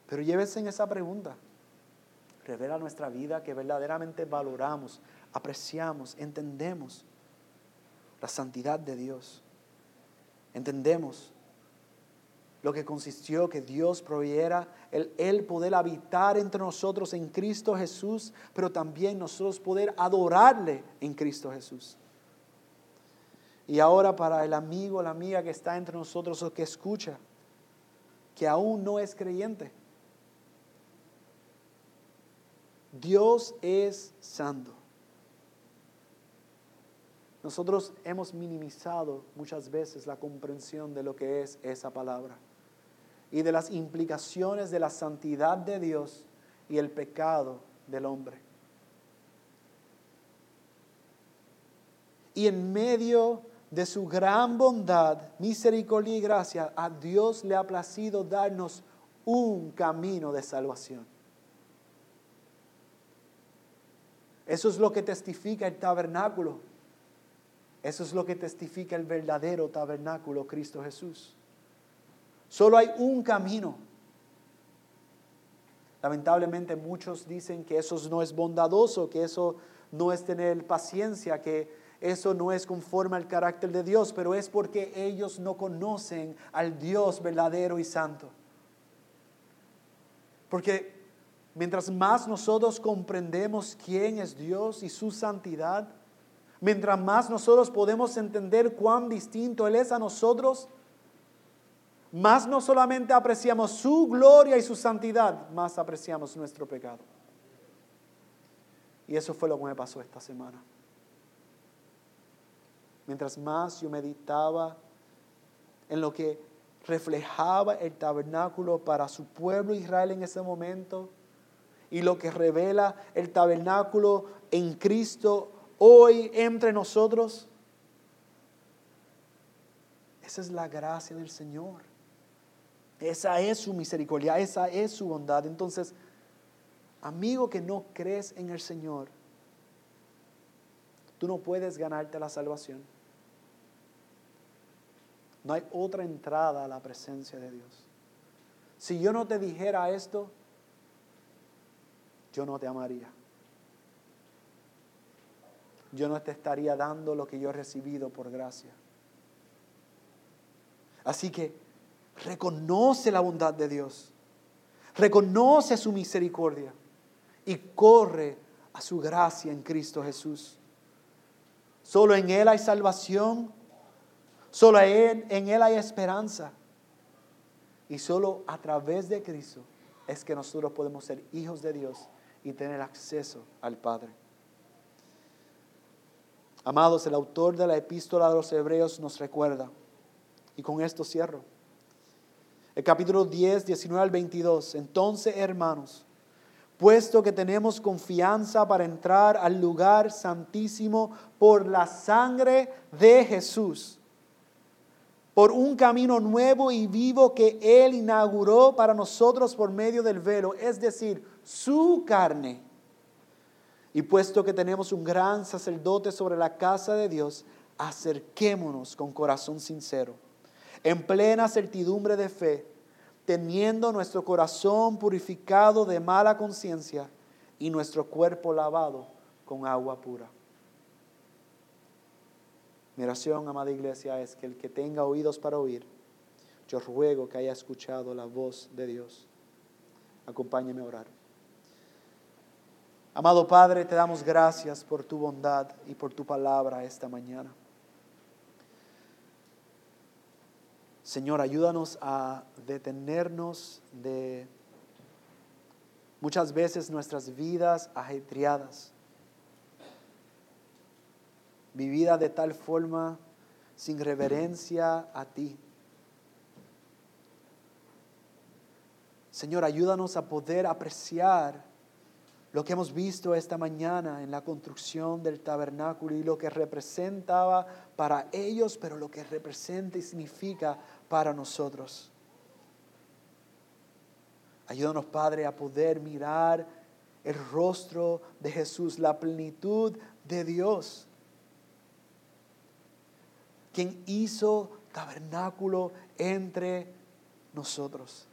Pero llévese en esa pregunta. Revela nuestra vida que verdaderamente valoramos, apreciamos, entendemos la santidad de Dios. Entendemos lo que consistió que Dios proveyera el, el, poder habitar entre nosotros en Cristo Jesús, pero también nosotros poder adorarle en Cristo Jesús. Y ahora para el amigo, la amiga que está entre nosotros o que escucha, que aún no es creyente, Dios es santo. Nosotros hemos minimizado muchas veces la comprensión de lo que es esa palabra y de las implicaciones de la santidad de Dios y el pecado del hombre. Y en medio de su gran bondad, misericordia y gracia, a Dios le ha placido darnos un camino de salvación. Eso es lo que testifica el tabernáculo. Eso es lo que testifica el verdadero tabernáculo, Cristo Jesús. Solo hay un camino. Lamentablemente muchos dicen que eso no es bondadoso, que eso no es tener paciencia, que eso no es conforme al carácter de Dios, pero es porque ellos no conocen al Dios verdadero y santo. Porque mientras más nosotros comprendemos quién es Dios y su santidad, mientras más nosotros podemos entender cuán distinto Él es a nosotros, más no solamente apreciamos su gloria y su santidad, más apreciamos nuestro pecado. Y eso fue lo que me pasó esta semana. Mientras más yo meditaba en lo que reflejaba el tabernáculo para su pueblo Israel en ese momento y lo que revela el tabernáculo en Cristo hoy entre nosotros, esa es la gracia del Señor. Esa es su misericordia, esa es su bondad. Entonces, amigo que no crees en el Señor, tú no puedes ganarte la salvación. No hay otra entrada a la presencia de Dios. Si yo no te dijera esto, yo no te amaría. Yo no te estaría dando lo que yo he recibido por gracia. Así que reconoce la bondad de Dios, reconoce su misericordia y corre a su gracia en Cristo Jesús. Solo en Él hay salvación, solo en, en Él hay esperanza. Y solo a través de Cristo es que nosotros podemos ser hijos de Dios y tener acceso al Padre. Amados, el autor de la epístola de los Hebreos nos recuerda, y con esto cierro, el capítulo 10, 19 al 22. Entonces, hermanos, puesto que tenemos confianza para entrar al lugar santísimo por la sangre de Jesús, por un camino nuevo y vivo que Él inauguró para nosotros por medio del velo, es decir, su carne. Y puesto que tenemos un gran sacerdote sobre la casa de Dios, acerquémonos con corazón sincero en plena certidumbre de fe, teniendo nuestro corazón purificado de mala conciencia y nuestro cuerpo lavado con agua pura. Mi oración, amada iglesia, es que el que tenga oídos para oír, yo ruego que haya escuchado la voz de Dios. Acompáñeme a orar. Amado Padre, te damos gracias por tu bondad y por tu palabra esta mañana. Señor, ayúdanos a detenernos de muchas veces nuestras vidas ajetreadas, vividas de tal forma sin reverencia a ti. Señor, ayúdanos a poder apreciar lo que hemos visto esta mañana en la construcción del tabernáculo y lo que representaba para ellos, pero lo que representa y significa para nosotros. Ayúdanos, Padre, a poder mirar el rostro de Jesús, la plenitud de Dios, quien hizo tabernáculo entre nosotros.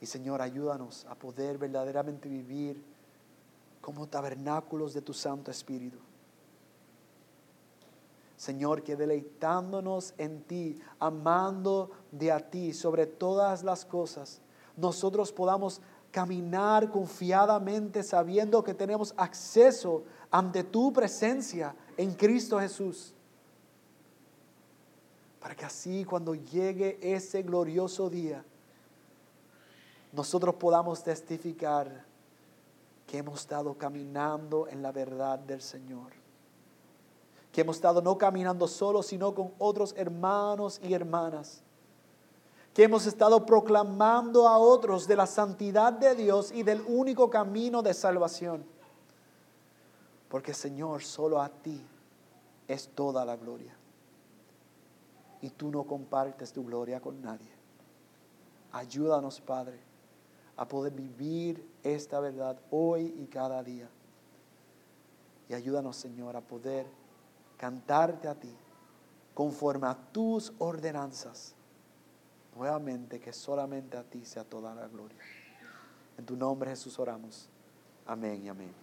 Y Señor, ayúdanos a poder verdaderamente vivir como tabernáculos de tu Santo Espíritu. Señor, que deleitándonos en ti, amando de a ti sobre todas las cosas, nosotros podamos caminar confiadamente sabiendo que tenemos acceso ante tu presencia en Cristo Jesús. Para que así cuando llegue ese glorioso día, nosotros podamos testificar que hemos estado caminando en la verdad del Señor. Que hemos estado no caminando solos, sino con otros hermanos y hermanas. Que hemos estado proclamando a otros de la santidad de Dios y del único camino de salvación. Porque Señor, solo a ti es toda la gloria. Y tú no compartes tu gloria con nadie. Ayúdanos, Padre a poder vivir esta verdad hoy y cada día. Y ayúdanos, Señor, a poder cantarte a ti conforme a tus ordenanzas nuevamente que solamente a ti sea toda la gloria. En tu nombre Jesús oramos. Amén y amén.